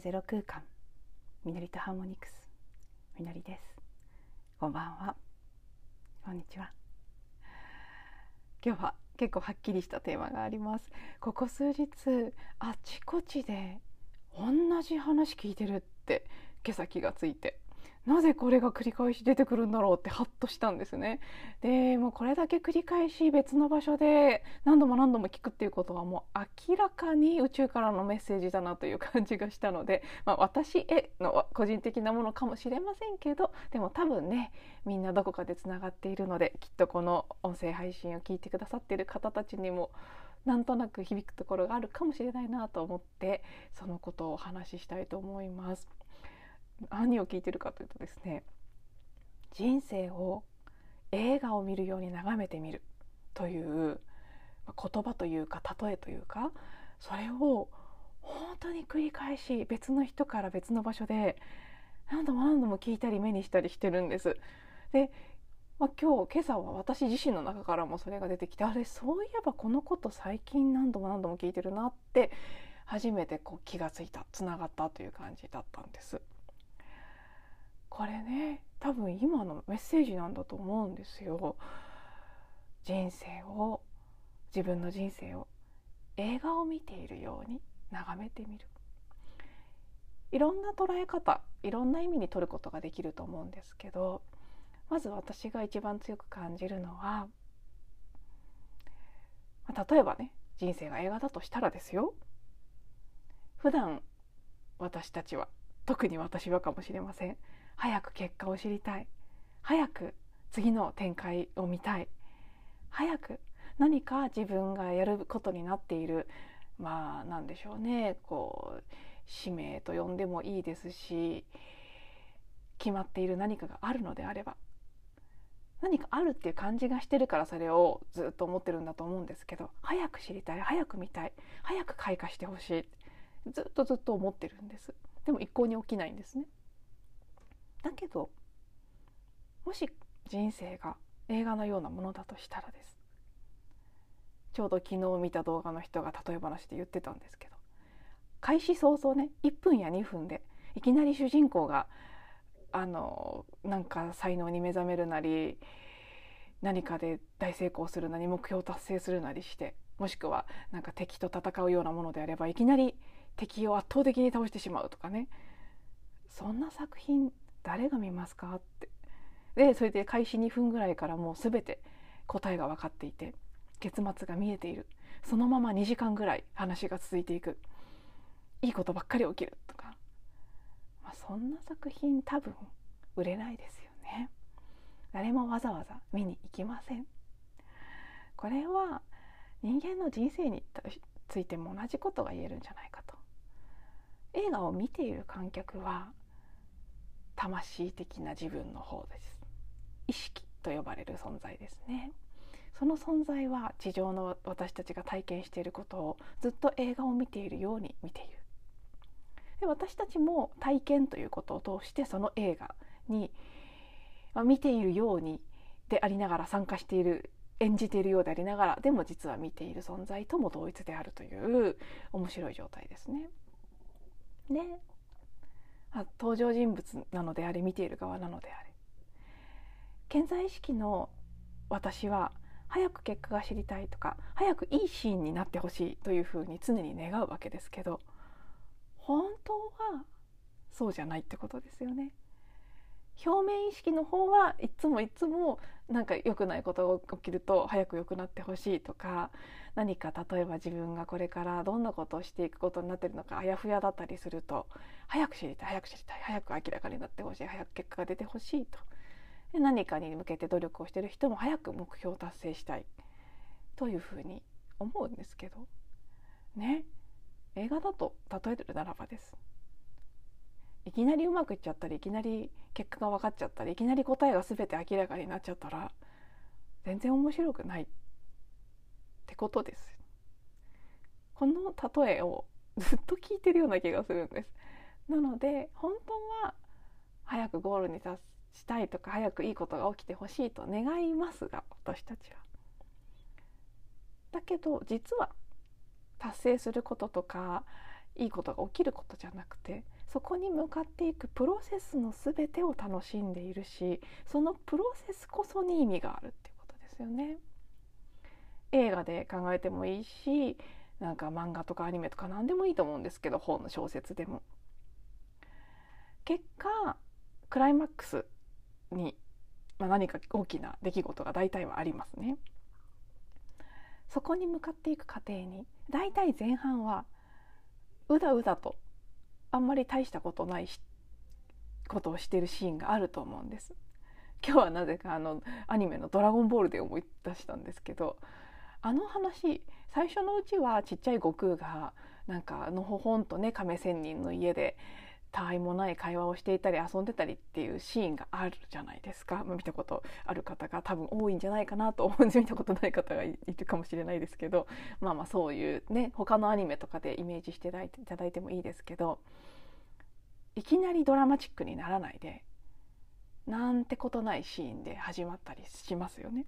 るゼロ空間。みのりとハーモニクス。みのりです。こんばんは。こんにちは。今日は結構はっきりしたテーマがあります。ここ数日あちこちで同じ話聞いてるって今朝気がついて。なぜこれが繰り返し出てくるんだろうってハッとしたんですね。でもうこれだけ繰り返し別の場所で何度も何度も聞くっていうことはもう明らかに宇宙からのメッセージだなという感じがしたので、まあ、私への個人的なものかもしれませんけどでも多分ねみんなどこかでつながっているのできっとこの音声配信を聞いてくださっている方たちにもなんとなく響くところがあるかもしれないなと思ってそのことをお話ししたいと思います。何を聞いてるかというとですね人生を映画を見るように眺めてみるという言葉というか例えというかそれを本当に繰り返し別の人から別の場所で何度も何度も聞いたり目にしたりしてるんです。で、まあ、今日今朝は私自身の中からもそれが出てきてあれそういえばこのこと最近何度も何度も聞いてるなって初めてこう気がついたつながったという感じだったんです。これね多分今のメッセージなんだと思うんですよ。人生を自分の人生を映画を見ているように眺めてみる。いろんな捉え方いろんな意味に取ることができると思うんですけどまず私が一番強く感じるのは例えばね人生が映画だとしたらですよ。普段私たちは特に私はかもしれません。早く結果を知りたい。早く次の展開を見たい。早く何か自分がやることになっている。まあ何でしょうね。こう使命と呼んでもいいですし決まっている何かがあるのであれば。何かあるっていう感じがしてるからそれをずっと思ってるんだと思うんですけど早く知りたい。早く見たい。早く開花してほしい。ずっとずっと思ってるんです。でも一向に起きないんですね。だけどもし人生が映画のようなものだとしたらです。ちょうど昨日見た動画の人が例え話で言ってたんですけど開始早々ね1分や2分でいきなり主人公があのなんか才能に目覚めるなり何かで大成功するなり目標を達成するなりしてもしくはなんか敵と戦うようなものであればいきなり敵を圧倒的に倒してしまうとかね。そんな作品誰が見ますか?」って。でそれで開始2分ぐらいからもう全て答えが分かっていて結末が見えている。そのまま2時間ぐらい話が続いていくいいことばっかり起きるとか、まあ、そんな作品多分売れないですよね。誰もわざわざ見に行きません。これは人間の人生についても同じことが言えるんじゃないかと。映画を見ている観客は魂的な自分の方です。意識と呼ばれる存在ですね。その存在は地上の私たちが体験していることをずっと映画を見ているように見ている。で私たちも体験ということを通してその映画に、まあ、見ているようにでありながら参加している演じているようでありながらでも実は見ている存在とも同一であるという面白い状態ですね。で登場人物なのであれ見ている側なのであれ健在意識の私は早く結果が知りたいとか早くいいシーンになってほしいというふうに常に願うわけですけど本当はそうじゃないってことですよね。表面意識の方はいつもいつもなんか良くないことが起きると早く良くなってほしいとか何か例えば自分がこれからどんなことをしていくことになってるのかあやふやだったりすると早く知りたい早く知りたい早く明らかになってほしい早く結果が出てほしいと。で何かに向けて努力をしてる人も早く目標を達成したい。というふうに思うんですけど。ね。映画だと例えるならばです。いきなりうまくいっちゃったりいきなり結果が分かっちゃったりいきなり答えが全て明らかになっちゃったら全然面白くないってことです。この例えをずっと聞いてるような気がするんです。なので本当は早くゴールに達したいとか早くいいことが起きてほしいと願いますが私たちは。だけど実は達成することとかいいことが起きることじゃなくてそこに向かっていくプロセスの全てを楽しんでいるしそのプロセスこそに意味があるっていうことですよね。映画で考えてもいいしなんか漫画とかアニメとか何でもいいと思うんですけど本の小説でも。結果クライマックスに、まあ、何か大きな出来事が大体はありますね。そこに向かっていく過程に大体前半はうだうだとあんまり大したことないことをしてるシーンがあると思うんです。今日はなぜかあのアニメの「ドラゴンボール」で思い出したんですけどあの話最初のうちはちっちゃい悟空がなんかのほほんとね亀仙人の家でたわいもない会話をしていたり遊んでたりっていうシーンがあるじゃないですか、まあ、見たことある方が多分多いんじゃないかなと思うんです。見たことない方がいるかもしれないですけど。まあまあそういうね他のアニメとかでイメージしていただいてもいいですけど。いきなりドラマチックにならないでなんてことないシーンで始まったりしますよね。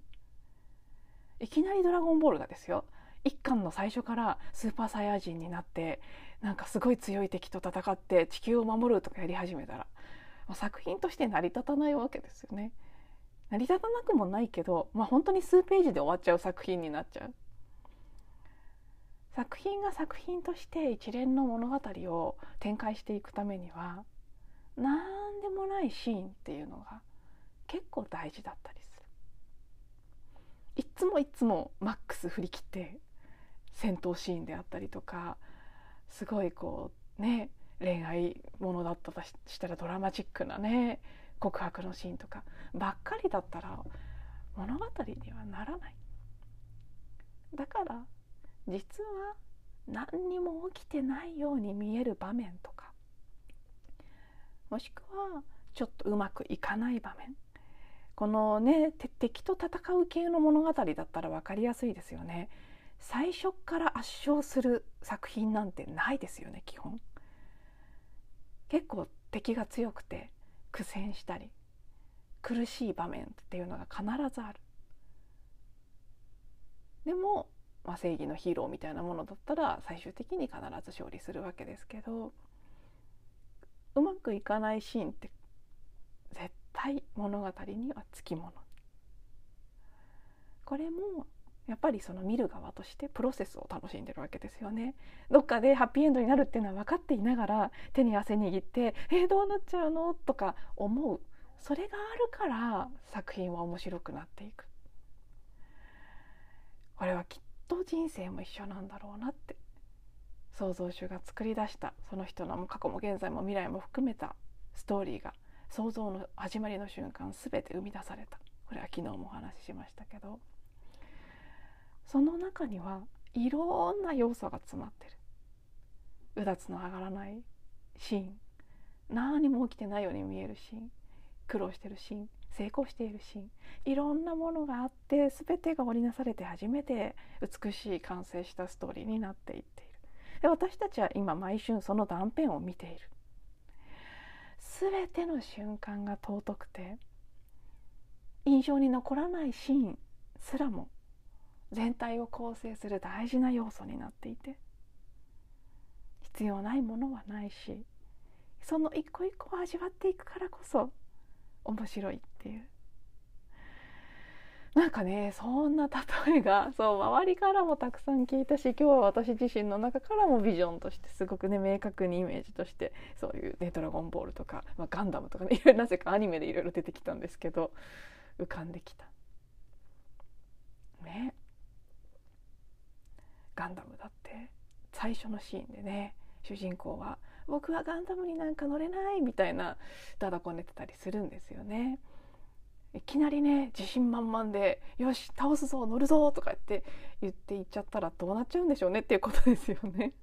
いきなり「ドラゴンボール」がですよ。一巻の最初からスーパーサイヤ人になってなんかすごい強い敵と戦って地球を守るとかやり始めたら作品として成り立たないわけですよね。成り立たなくもないけど、まあ、本当に数ページで終わっちゃう作品になっちゃう。作品が作品として一連の物語を展開していくためには何でもないシーンっていうのが結構大事だったりする。いつもいつもマックス振り切って戦闘シーンであったりとかすごいこうね恋愛ものだったとしたらドラマチックなね告白のシーンとかばっかりだったら物語にはならないだから実は何にも起きてないように見える場面とかもしくはちょっとうまくいかない場面このね敵と戦う系の物語だったら分かりやすいですよね。最初から圧勝する作品なんてないですよね基本。結構敵が強くて苦戦したり苦しい場面っていうのが必ずある。でも、まあ、正義のヒーローみたいなものだったら最終的に必ず勝利するわけですけどうまくいかないシーンって絶対物語にはつきもの。これもやっぱりその見る側としてプロセスを楽しんでるわけですよね。どっかでハッピーエンドになるっていうのは分かっていながら手に汗握って「えー、どうなっちゃうの?」とか思うそれがあるから作品は面白くなっていく。これはきっと人生も一緒なんだろうなって創造主が作り出したその人の過去も現在も未来も含めたストーリーが想像の始まりの瞬間全て生み出されたこれは昨日もお話ししましたけど。その中にはいろんな要素が詰まってる。うだつの上がらないシーン。何も起きてないように見えるシーン。苦労してるシーン。成功しているシーン。いろんなものがあって全てが織りなされて初めて美しい完成したストーリーになっていっている。で私たちは今毎春その断片を見ている。全ての瞬間が尊くて印象に残らないシーンすらも全体を構成する大事な要素になっていて必要ないものはないしその一個一個を味わっていくからこそ面白いっていうなんかねそんな例えがそう周りからもたくさん聞いたし今日は私自身の中からもビジョンとしてすごくね明確にイメージとしてそういう、ね「ドラゴンボール」とか、まあ、ガンダムとかねなぜかアニメでいろいろ出てきたんですけど浮かんできた。ねガンダムだって最初のシーンでね主人公は「僕はガンダムになんか乗れない」みたいなだだこねてたりするんですよね。いきなりね自信満々で「よし倒すぞ乗るぞ」とかって言って言っちゃったらどうなっちゃうんでしょうねっていうことですよね。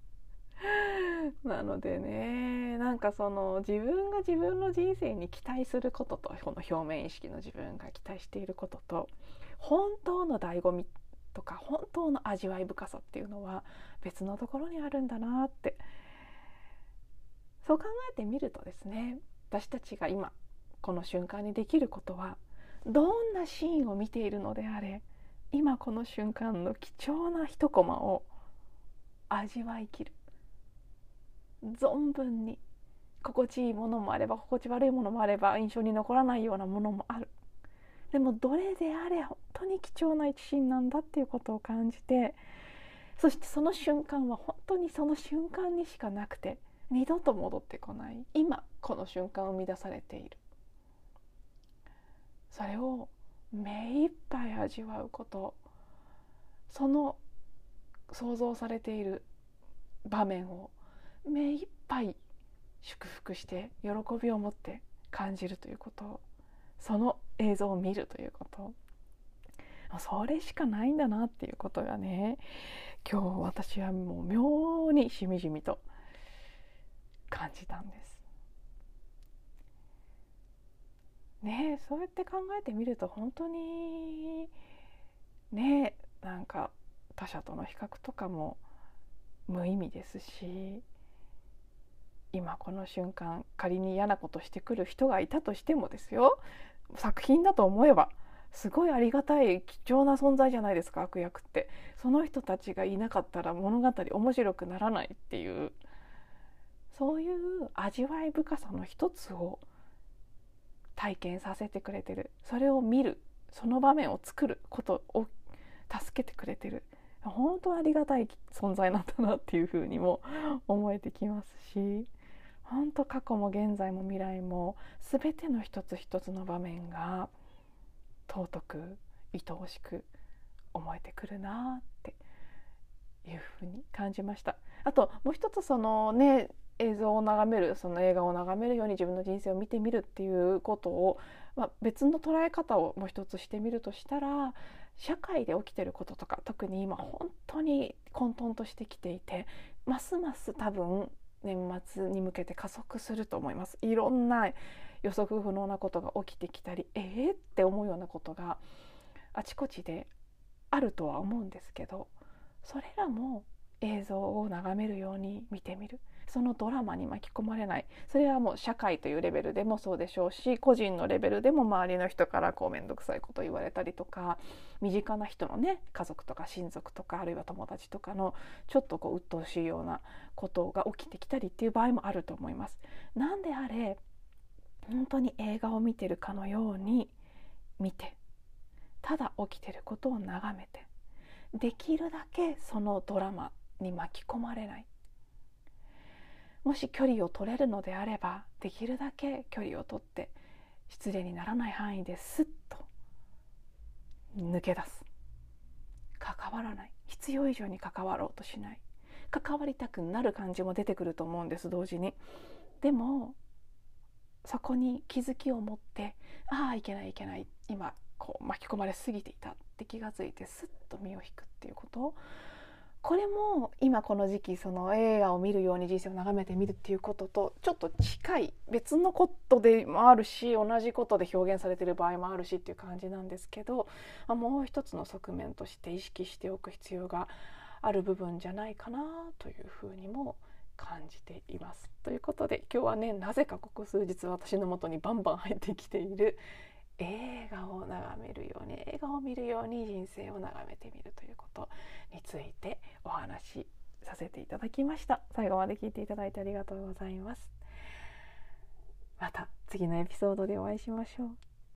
なのでねなんかその自分が自分の人生に期待することとこの表面意識の自分が期待していることと本当の醍醐味っとか本当の味わい深さっていうのは別のところにあるんだなってそう考えてみるとですね私たちが今この瞬間にできることはどんなシーンを見ているのであれ今この瞬間の貴重な一コマを味わいきる。存分に。心地いいものもあれば心地悪いものもあれば印象に残らないようなものもある。でもどれであれ本当に貴重な一心なんだっていうことを感じてそしてその瞬間は本当にその瞬間にしかなくて二度と戻ってこない今この瞬間を生み出されている。それを目いっぱい味わうことその想像されている場面を目いっぱい祝福して喜びを持って感じるということその映像を見るということそれしかないんだなっていうことがね今日私はもう妙にしみじみと感じたんです。ねそうやって考えてみると本当にねなんか他者との比較とかも無意味ですし今この瞬間仮に嫌なことしてくる人がいたとしてもですよ作品だと思えばすごいありがたい貴重な存在じゃないですか悪役って。その人たちがいなかったら物語面白くならないっていう。そういう味わい深さの一つを体験させてくれてる。それを見る。その場面を作ることを助けてくれてる。本当ありがたい存在なんだなっていうふうにも思えてきますし。本当過去も現在も未来も全ての一つ一つの場面が尊く愛おしく思えてくるなっていうふうに感じました。あともう一つそのね映像を眺めるその映画を眺めるように自分の人生を見てみるっていうことを、まあ、別の捉え方をもう一つしてみるとしたら社会で起きてることとか特に今本当に混沌としてきていてますます多分年末に向けて加速すると思います。いろんな予測不能なことが起きてきたりえー、って思うようなことがあちこちであるとは思うんですけどそれらも映像を眺めるように見てみる。そのドラマに巻き込まれないそれはもう社会というレベルでもそうでしょうし個人のレベルでも周りの人からこう面倒くさいこと言われたりとか身近な人のね家族とか親族とかあるいは友達とかのちょっとこう鬱陶しいようなことが起きてきたりっていう場合もあると思います。なんであれ本当に映画を見てるかのように見てただ起きてることを眺めてできるだけそのドラマに巻き込まれないもし距離を取れるのであればできるだけ距離を取って失礼にならない範囲ですっと抜け出す。関わらない。必要以上に関わろうとしない。関わりたくなる感じも出てくると思うんです同時に。でもそこに気づきを持ってああいけないいけない。今こう巻き込まれすぎていたって気が付いてスッと身を引くっていうことをこれも今この時期その映画を見るように人生を眺めてみるっていうこととちょっと近い別のことでもあるし同じことで表現されてる場合もあるしっていう感じなんですけどもう一つの側面として意識しておく必要がある部分じゃないかなというふうにも感じています。ということで今日はねなぜかここ数日私のもとにバンバン入ってきている映画を眺めるように映画を見るように人生を眺めてみるということについてお話しさせていただきました。最後まで聞いていただいてありがとうございます。また次のエピソードでお会いしましょう。